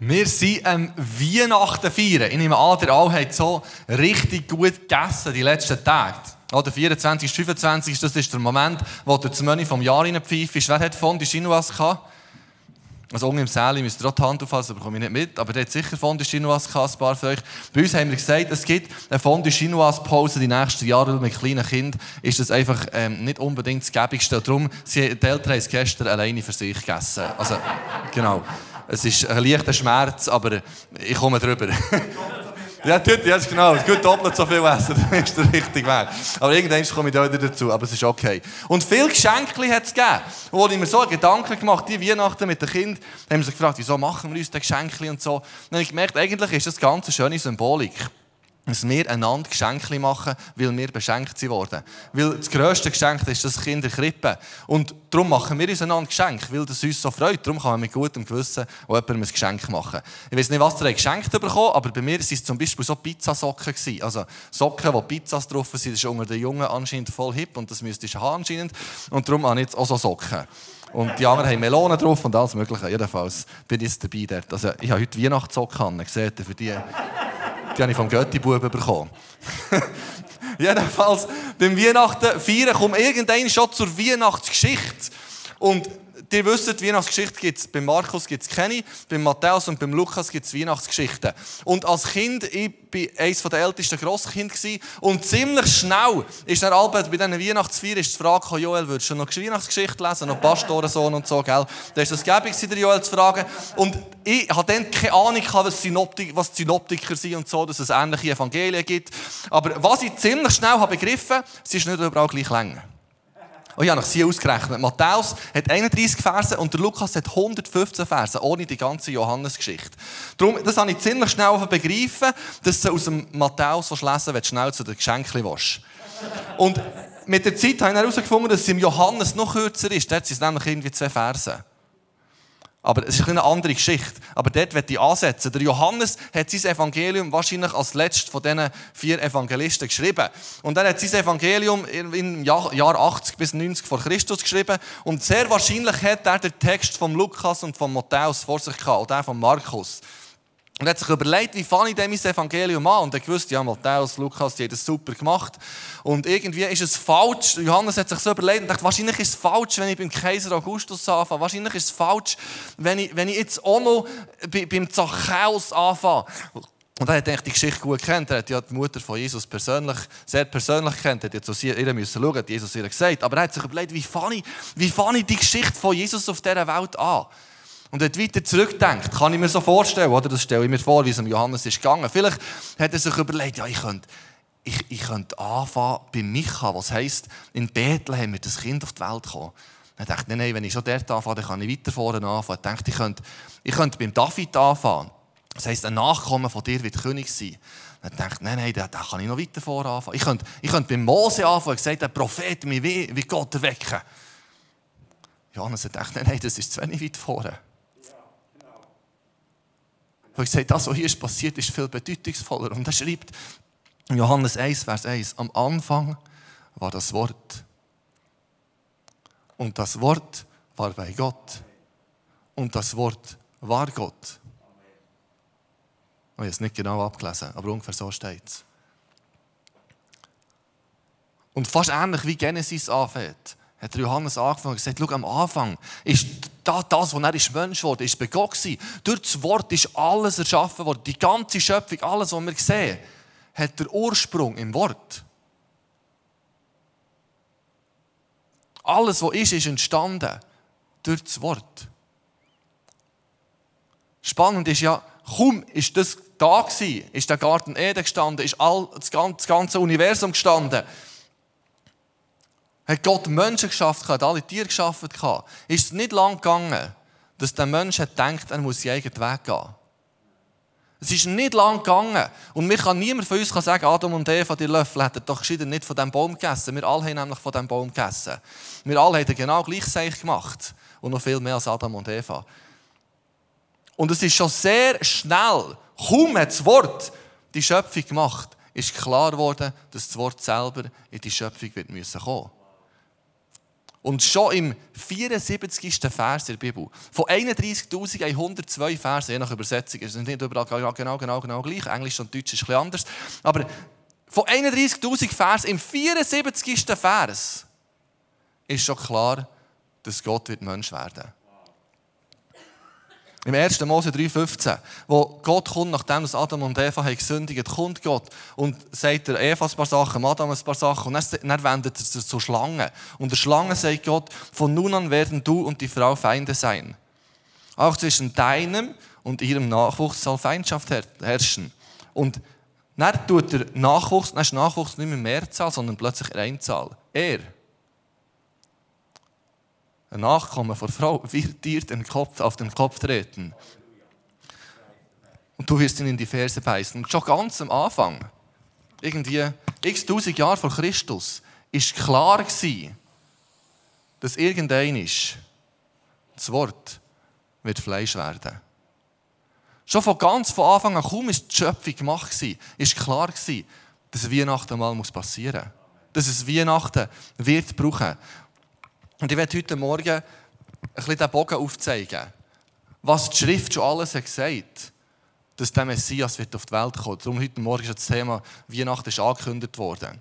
Wir sind am Weihnachten feiern. Ich nehme an, der alle hat so richtig gut gegessen die letzten Tage. Oder 24. 25. Das ist der Moment, wo du das Menü vom Jahr reinpfeifst. Wer hat Fondue Chinoise gehabt? Also unten im Säle müsst ihr auch die Hand auffassen, aber komme ich nicht mit. Aber der hat sicher Fondue Chinoise gehabt, ein paar von euch. Bei uns haben wir gesagt, es gibt eine Fondue Chinoise Pause die nächsten Jahre mit kleinen Kindern. Ist das einfach ähm, nicht unbedingt das Gäbigste. Darum, sie, die Eltern haben es gestern alleine für sich gegessen. Also, genau. Es ist ein leichter Schmerz, aber ich komme drüber. Ja, tut, ja, genau. Es gut doppelt so viel essen, dann ist der richtige Weg. Aber irgendwann komme ich da wieder dazu, aber es ist okay. Und viele Geschenke hat es gegeben. Wo ich mir so Gedanken gemacht die Weihnachten mit den Kindern, haben wir sich gefragt, wieso machen wir uns das Geschenke und so. Dann habe ich gemerkt, eigentlich ist das ganz eine schöne Symbolik dass wir einander Geschenke machen, weil wir beschenkt sind worden. Weil das grösste Geschenk ist das Kind der Krippe. Und darum machen wir uns einander Geschenk, weil das uns so freut. Darum kann man mit gutem Gewissen auch jemandem ein Geschenk machen. Ich weiß nicht, was ihr geschenkt bekommen aber bei mir waren es zum Beispiel so Pizzasocken. Also Socken, wo Pizzas drauf sind, das ist unter den Jungen anscheinend voll hip und das müsste ich haben anscheinend. Und darum habe ich jetzt auch so Socken. Und die anderen haben Melonen drauf und alles Mögliche. Jedenfalls bin ich jetzt dabei. Also ich habe heute Weihnachtssocken an, seht ihr, für die... Die habe ich vom Götti-Buben bekommen. Jedenfalls, beim Weihnachten feiern kommt irgendein schon zur Weihnachtsgeschichte. Und ihr wisst, Weihnachtsgeschichte gibt es, beim Markus gibt es keine, beim Matthäus und beim Lukas gibt es Weihnachtsgeschichten. Und als Kind, ich war eines der ältesten Grosskinder und ziemlich schnell ist dann Albert bei diesen Weihnachtsfeiern die Frage Joel, würdest du noch Weihnachtsgeschichte lesen, noch Pastorensohn und so, gell? Da ist das gäbig, der Joel zu fragen. Und ich hatte dann keine Ahnung, was, Synoptik, was Synoptiker sind und so, dass es ähnliche Evangelien gibt. Aber was ich ziemlich schnell habe begriffen, es ist nicht überall gleich lang. Ich habe nach sie ausgerechnet. Matthäus hat 31 Verse und der Lukas hat 115 Verse, ohne die ganze Johannesgeschichte. Darum, das habe ich ziemlich schnell begreifen, dass du aus dem Matthäus lesen willst, schnell zu den Geschenken willst. Und mit der Zeit habe ich herausgefunden, dass es im Johannes noch kürzer ist. Dort sind es nämlich irgendwie zwei Verse. Aber es ist eine andere Geschichte. Aber dort wird ich ansetzen. Der Johannes hat sein Evangelium wahrscheinlich als letztes von diesen vier Evangelisten geschrieben. Und er hat sein Evangelium im Jahr 80 bis 90 vor Christus geschrieben. Und sehr wahrscheinlich hat er den Text von Lukas und von Matthäus vor sich gehabt, oder von Markus. Und hat sich überlegt, wie fange ich denn mein Evangelium an? Und er wusste, ja, Matthäus, Lukas, die haben das super gemacht. Und irgendwie ist es falsch. Johannes hat sich so überlegt und dachte, wahrscheinlich ist es falsch, wenn ich beim Kaiser Augustus anfange. Wahrscheinlich ist es falsch, wenn ich, wenn ich jetzt auch noch beim Zachäus anfange. Und er hat eigentlich die Geschichte gut kennt. Er hat ja die Mutter von Jesus persönlich, sehr persönlich kennt. Er hat jetzt zu ihr müssen schauen, hat Jesus ihr gesagt. Aber er hat sich überlegt, wie fange ich, wie fange ich die Geschichte von Jesus auf dieser Welt an? Und hat weiter zurückdenkt, kann ich mir so vorstellen, oder? Das stelle ich mir vor, wie es um Johannes ist gegangen. Vielleicht hat er sich überlegt, ja, ich könnte, ich, ich könnte anfangen bei Micha, was heisst, in Bethlehem wird das Kind auf die Welt kommen. Er dachte, nein, nein, wenn ich schon dort anfange, dann kann ich weiter vorne anfangen. Er dachte, ich könnte, ich könnte beim David anfangen. Das heisst, ein Nachkommen von dir wird König sein. Er dachte, nein, nein, da, kann ich noch weiter vorne anfangen. Ich könnte, ich könnte beim Mose anfangen. Er gesagt, der Prophet wie, wie Gott erwecken. Johannes gedacht, nein, nein, das ist zu wenig weit vorne. Weil ich sage, das, was hier ist passiert, ist viel bedeutungsvoller. Und er schreibt in Johannes 1, Vers 1, am Anfang war das Wort. Und das Wort war bei Gott. Und das Wort war Gott. Ich habe es nicht genau abgelesen, aber ungefähr so steht es. Und fast ähnlich wie Genesis anfängt hat Johannes angefangen und gesagt, schau, am Anfang ist das, das was er ist Mensch wurde, ist bei Gott. Durch das Wort ist alles erschaffen worden. Die ganze Schöpfung, alles, was wir sehen, hat der Ursprung im Wort. Alles, was ist, ist entstanden durch das Wort. Spannend ist ja, kaum ist das da gewesen, ist der Garten Eden gestanden, ist all, das ganze Universum gestanden hat Gott Menschen geschaffen, hat alle Tiere geschaffen, ist es nicht lang gegangen, dass der Mensch gedacht, er muss seinen eigenen Weg gehen. Es ist nicht lang gegangen. Und mir kann niemand von uns sagen, Adam und Eva, die Löffel hätten doch gescheiter nicht von diesem Baum gegessen. Wir alle haben nämlich von diesem Baum gegessen. Wir alle haben genau gleich gemacht. Und noch viel mehr als Adam und Eva. Und es ist schon sehr schnell, kaum hat das Wort die Schöpfung gemacht, ist klar geworden, dass das Wort selber in die Schöpfung wird kommen müssen. Und schon im 74. Vers der Bibel, von 31.102 Versen, je nach Übersetzung, sind nicht überall genau, genau, genau, genau gleich, Englisch und Deutsch ist ein bisschen anders, aber von 31.000 Vers, im 74. Vers, ist schon klar, dass Gott wird Mensch werden wird. Im 1. Mose 3,15, wo Gott kommt, nachdem Adam und Eva haben gesündigt kommt Gott und sagt der Eva ein paar Sachen, Adam ein paar Sachen und dann, dann wendet er sich zur Schlange. Und der Schlange sagt Gott, von nun an werden du und die Frau Feinde sein. Auch zwischen deinem und ihrem Nachwuchs soll Feindschaft herrschen. Und dann tut der Nachwuchs, dann ist Nachwuchs nicht mehr Mehrzahl, sondern plötzlich Einzahl. Er ein Nachkommen von Frau wird dir den Kopf auf den Kopf treten. Und du wirst ihn in die Ferse beißen. Und schon ganz am Anfang, irgendwie x tausend Jahre vor Christus, ist klar gewesen, dass irgendein das Wort wird Fleisch werden. Schon von ganz von Anfang an, kaum ist die Schöpfung gemacht gewesen, ist klar gewesen, dass Weihnachten mal passieren muss. Dass es Weihnachten wird brauchen. Und ich werde heute Morgen ein bisschen den Bogen aufzeigen, was die Schrift schon alles hat gesagt dass der Messias wird auf die Welt kommen. Darum heute Morgen ist das Thema Weihnachten ist angekündigt worden.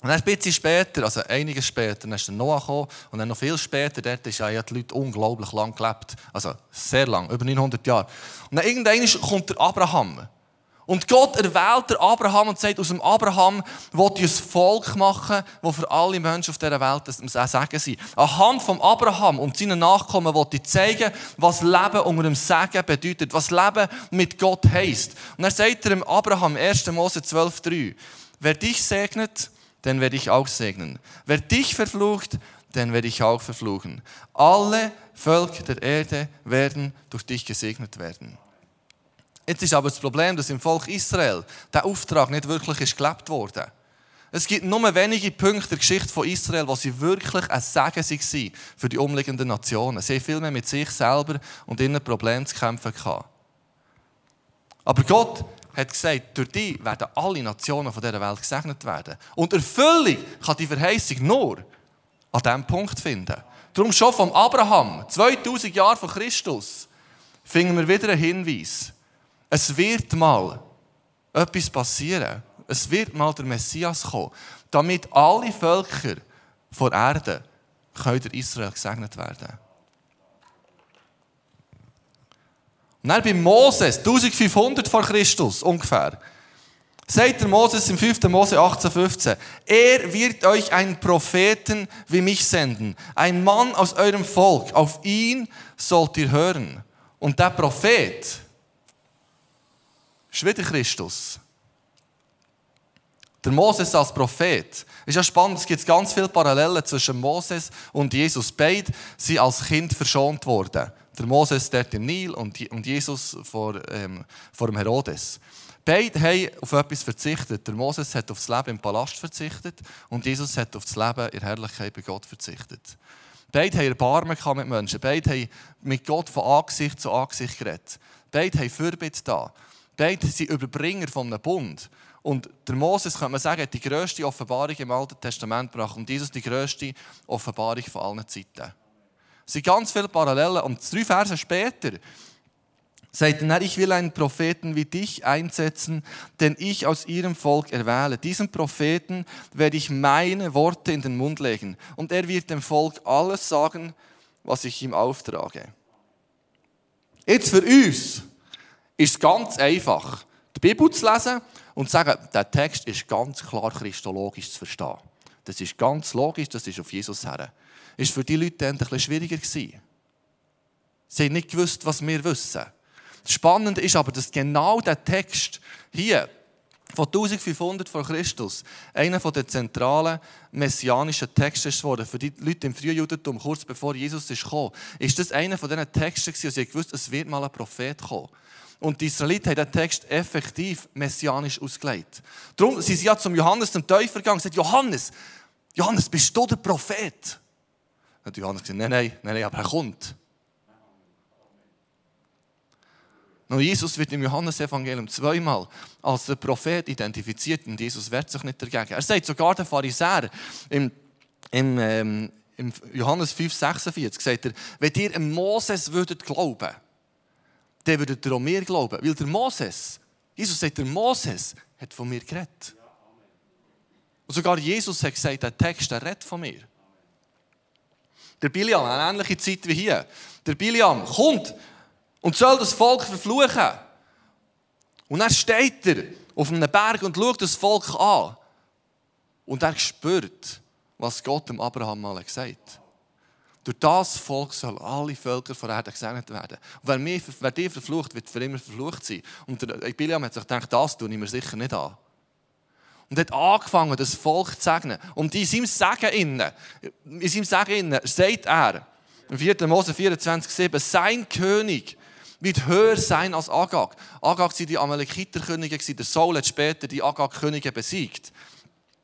Und dann ein bisschen später, also einiges später, dann ist der Noah gekommen und dann noch viel später, dort haben ja die Leute unglaublich lang gelebt. Also sehr lang, über 900 Jahre. Und dann irgendwann kommt der Abraham. Und Gott erwählt der Abraham und sagt, aus dem Abraham will ich ein Volk machen, das für alle Menschen auf dieser Welt ein Segen sein Anhand von Abraham und seinen Nachkommen will ich zeigen, was Leben unter dem Segen bedeutet, was Leben mit Gott heisst. Und er sagt er dem Abraham, 1. Mose 12,3, wer dich segnet, den werde ich auch segnen. Wer dich verflucht, den werde ich auch verfluchen. Alle Völker der Erde werden durch dich gesegnet werden. Jetzt ist aber das Problem, dass im Volk Israel der Auftrag nicht wirklich ist gelebt wurde. Es gibt nur wenige Punkte der Geschichte von Israel, wo sie wirklich ein Segen waren für die umliegenden Nationen. Sie haben viel mehr mit sich selber und ihren Problemen zu kämpfen gehabt. Aber Gott hat gesagt, durch die werden alle Nationen von dieser Welt gesegnet werden. Und Erfüllung kann die Verheißung nur an diesem Punkt finden. Darum schon vom Abraham, 2000 Jahre vor Christus, finden wir wieder einen Hinweis es wird mal etwas passieren. Es wird mal der Messias kommen, damit alle Völker von Erde können Israel gesegnet werden. Und dann bei Moses, 1500 vor Christus ungefähr, sagt der Moses im 5. Mose 18,15, er wird euch einen Propheten wie mich senden, ein Mann aus eurem Volk, auf ihn sollt ihr hören. Und der Prophet, ist wieder Christus. Der Moses als Prophet. Ist ja spannend, es gibt ganz viele Parallelen zwischen Moses und Jesus. Beide sind als Kind verschont worden. Der Moses dort im Nil und Jesus vor, ähm, vor dem Herodes. Beide haben auf etwas verzichtet. Der Moses hat auf das Leben im Palast verzichtet und Jesus hat auf das Leben in Herrlichkeit bei Gott verzichtet. Beide haben Erbarmen mit Menschen. Beide haben mit Gott von Angesicht zu Angesicht geredet. Beide haben Fürbitte da. Beide sind Überbringer von einem Bund. Und der Moses, kann man sagen, hat die grösste Offenbarung im Alten Testament gebracht und Jesus die grösste Offenbarung von allen Zeiten. Es sind ganz viele Parallelen. Und drei Verse später sagt er, ich will einen Propheten wie dich einsetzen, den ich aus ihrem Volk erwähle. Diesem Propheten werde ich meine Worte in den Mund legen und er wird dem Volk alles sagen, was ich ihm auftrage. Jetzt für uns ist es ganz einfach, die Bibel zu lesen und zu sagen, der Text ist ganz klar christologisch zu verstehen. Das ist ganz logisch, das ist auf Jesus her. Ist für die Leute dann ein bisschen schwieriger gewesen. Sie haben nicht gewusst, was wir wissen. Das Spannende ist aber, dass genau der Text hier von 1500 vor Christus einer der zentralen messianischen Texte ist. Für die Leute im Frühjudentum, kurz bevor Jesus ist gekommen, ist das einer von diesen Texten gewesen, sie gewusst, es wird mal ein Prophet kommen. Und die Israeliten haben den Text effektiv messianisch ausgelegt. Darum sind sie ja zum Johannes, zum Täufer gegangen und gesagt, Johannes, Johannes, bist du der Prophet? Und Johannes gesagt, nein, nein, nein, aber er kommt. Und Jesus wird im Johannesevangelium zweimal als der Prophet identifiziert und Jesus wehrt sich nicht dagegen. Er sagt sogar der Pharisäer im, im, ähm, im Johannes 5, 46 sagt er, wenn ihr Moses würdet glauben, dann würdet ihr auch mir glauben. Weil der Moses, Jesus sagt, der Moses hat von mir geredet. Und sogar Jesus hat gesagt, der Text, der redet von mir. Der Biliam, eine ähnliche Zeit wie hier. Der Biliam kommt und soll das Volk verfluchen. Und dann steht er auf einem Berg und schaut das Volk an. Und er spürt, was Gott dem Abraham mal gesagt hat. Durch das Volk sollen alle Völker von Erde gesegnet werden. Und wer, mich, wer dich verflucht, wird für immer verflucht sein. Und der Biliam hat sich gedacht, das tue ich mir sicher nicht an. Und hat angefangen, das Volk zu segnen. Und in seinem Segen innen, in seinem Segen innen, sagt er, im 4. Mose 24, 7, sein König wird höher sein als Agag. Agag waren die Amalekiterkönige, der Saul hat später die Agag-Könige besiegt.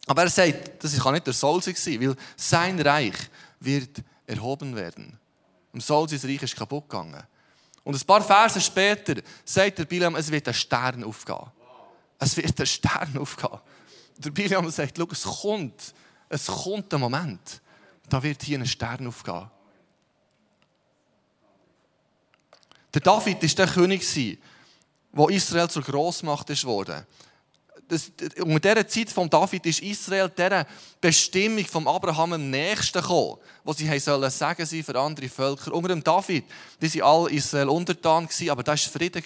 Aber er sagt, das kann nicht der Saul sein, weil sein Reich wird erhoben werden. Im Saul sein Reich ist kaputt gegangen. Und ein paar Verse später sagt der Bilam, es wird ein Stern aufgehen. Es wird ein Stern aufgehen. Der Bilam sagt, schau, es kommt, es kommt ein Moment, da wird hier ein Stern aufgehen. Der David war der König, der Israel zur Großmacht ist. Das, unter dieser Zeit von David ist Israel dieser Bestimmung von Abraham am nächsten gekommen, wo sie sollen sagen sie für andere Völker. Unter dem David, die waren alle Israel untertan, aber da war Frieden.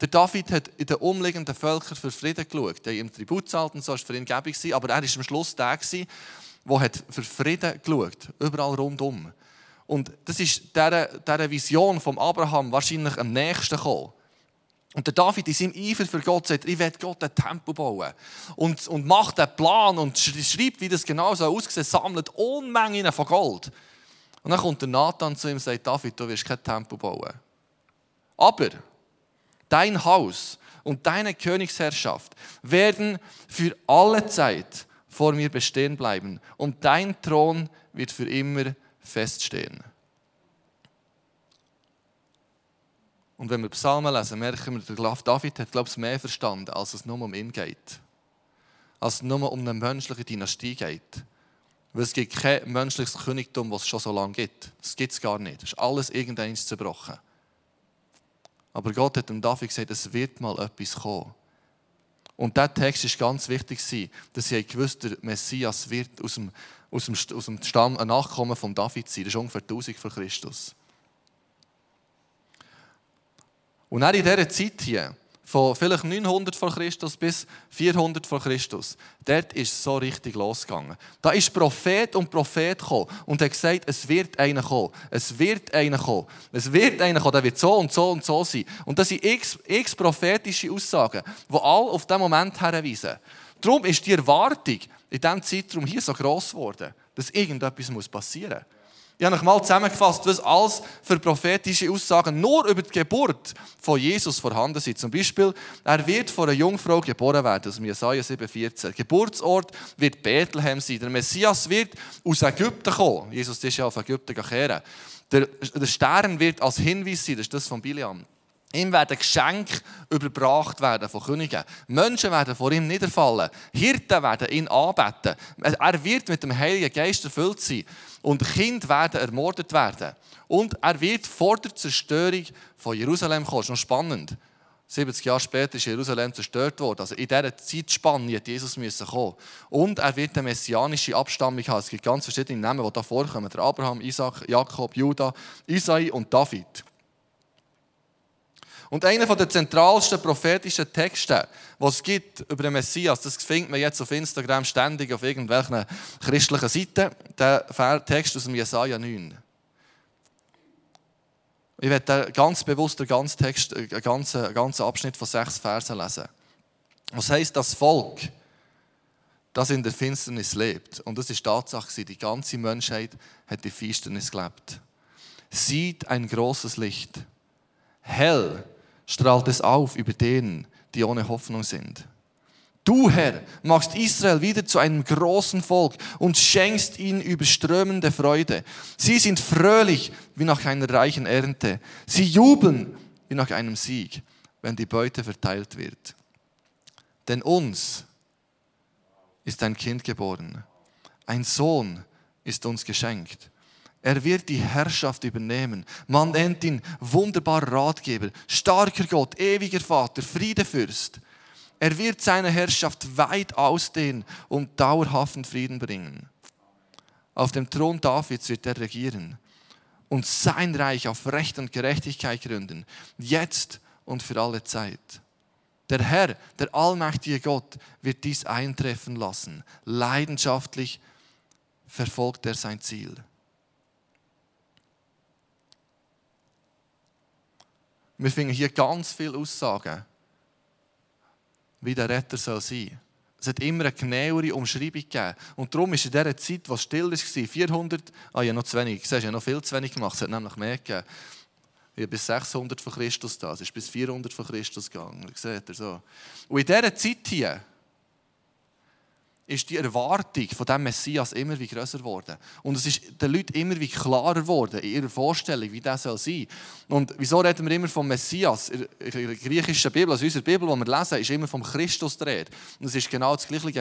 Der David hat in den umliegenden Völkern für Frieden geschaut. Er hat ihm Tribut gezahlt und so war für ihn gäbig. Aber er war am Schluss der, der für Frieden geschaut hat, überall rundum. Und das ist dieser, dieser Vision von Abraham wahrscheinlich am nächsten gekommen. Und der David in seinem Eifer für Gott sagt, ich werde Gott ein Tempel bauen. Und, und macht einen Plan und schreibt, wie das genau so aussieht, sammelt Unmengen von Gold. Und dann kommt der Nathan zu ihm und sagt, David, du wirst kein Tempel bauen. Aber dein Haus und deine Königsherrschaft werden für alle Zeit vor mir bestehen bleiben. Und dein Thron wird für immer feststehen. Und wenn wir Psalmen lesen, merken wir, der David hat, glaube ich, mehr verstanden, als es nur um ihn geht. Als es nur um eine menschliche Dynastie geht. Weil es gibt kein menschliches Königtum, das es schon so lange gibt. Das gibt es gar nicht. Das ist alles irgendwann zerbrochen. Aber Gott hat dem David gesagt, es wird mal etwas kommen. Und dieser Text ist ganz wichtig, dass sie gewusst der Messias wird aus dem aus dem, aus dem Stamm ein Nachkommen von David sein. Das ist ungefähr 1000 vor Christus. Und dann in dieser Zeit hier, von vielleicht 900 vor Christus bis 400 vor Christus, dort ist es so richtig losgegangen. Da ist Prophet und Prophet gekommen und hat gesagt, es wird einer kommen, es wird einer kommen, es wird einer kommen, der wird so und so und so sein. Und das sind x, x prophetische Aussagen, die alle auf diesen Moment herweisen. Darum ist die Erwartung in diesem Zeitraum hier so gross geworden, dass irgendetwas passieren muss. Ich habe noch mal zusammengefasst, was alles für prophetische Aussagen nur über die Geburt von Jesus vorhanden sind. Zum Beispiel, er wird von einer Jungfrau geboren werden, aus Jesaja 7,14. Geburtsort wird Bethlehem sein. Der Messias wird aus Ägypten kommen. Jesus ist ja auf Ägypten gekehren. Der, der Stern wird als Hinweis sein, das ist das von Biliam. Ihm werden Geschenke überbracht werden von Königen. Menschen werden vor ihm niederfallen. Hirten werden ihn anbeten. Er wird mit dem Heiligen Geist erfüllt sein. Und Kinder werden ermordet werden. Und er wird vor der Zerstörung von Jerusalem kommen. Das ist noch spannend. 70 Jahre später ist Jerusalem zerstört worden. Also in dieser Zeitspanne hat Jesus müssen kommen. Und er wird eine messianische Abstammung haben. Es gibt ganz verschiedene Namen, die da vorkommen. Abraham, Isaac, Jakob, Judah, Isai und David. Und einer der zentralsten prophetischen Texte, die es gibt über den Messias, das findet man jetzt auf Instagram ständig auf irgendwelchen christlichen Seiten, der Text aus dem Jesaja 9. Ich werde ganz bewusst den ganzen Text, einen ganzen, ganzen Abschnitt von sechs Versen lesen. Was heißt das Volk, das in der Finsternis lebt? Und das ist Tatsache, die ganze Menschheit hat die Finsternis gelebt. Sieht ein großes Licht. Hell strahlt es auf über denen, die ohne Hoffnung sind. Du, Herr, machst Israel wieder zu einem großen Volk und schenkst ihnen überströmende Freude. Sie sind fröhlich wie nach einer reichen Ernte. Sie jubeln wie nach einem Sieg, wenn die Beute verteilt wird. Denn uns ist ein Kind geboren, ein Sohn ist uns geschenkt. Er wird die Herrschaft übernehmen. Man nennt ihn wunderbarer Ratgeber, starker Gott, ewiger Vater, Friedefürst. Er wird seine Herrschaft weit ausdehnen und dauerhaften Frieden bringen. Auf dem Thron Davids wird er regieren und sein Reich auf Recht und Gerechtigkeit gründen, jetzt und für alle Zeit. Der Herr, der allmächtige Gott, wird dies eintreffen lassen. Leidenschaftlich verfolgt er sein Ziel. Wir finden hier ganz viele Aussagen, wie der Retter soll sein. Es hat immer eine genauere Umschreibung gegeben. Und darum ist in dieser Zeit, was still war, 400, ah ja, noch zu wenig, siehst, ich habe noch viel zu wenig gemacht, es hat nämlich mehr gegeben. Bin bis 600 von Christus da, es ist bis 400 von Christus gegangen, seht ihr so. Und in dieser Zeit hier, ist die Erwartung von dem Messias immer wie größer geworden. Und es ist den Leuten immer wie klarer geworden in ihrer Vorstellung, wie das soll sein. Und wieso reden wir immer vom Messias? In der griechischen Bibel, also in unserer Bibel, die wir lesen, ist immer vom Christus die Rede. Und es ist genau das Gleiche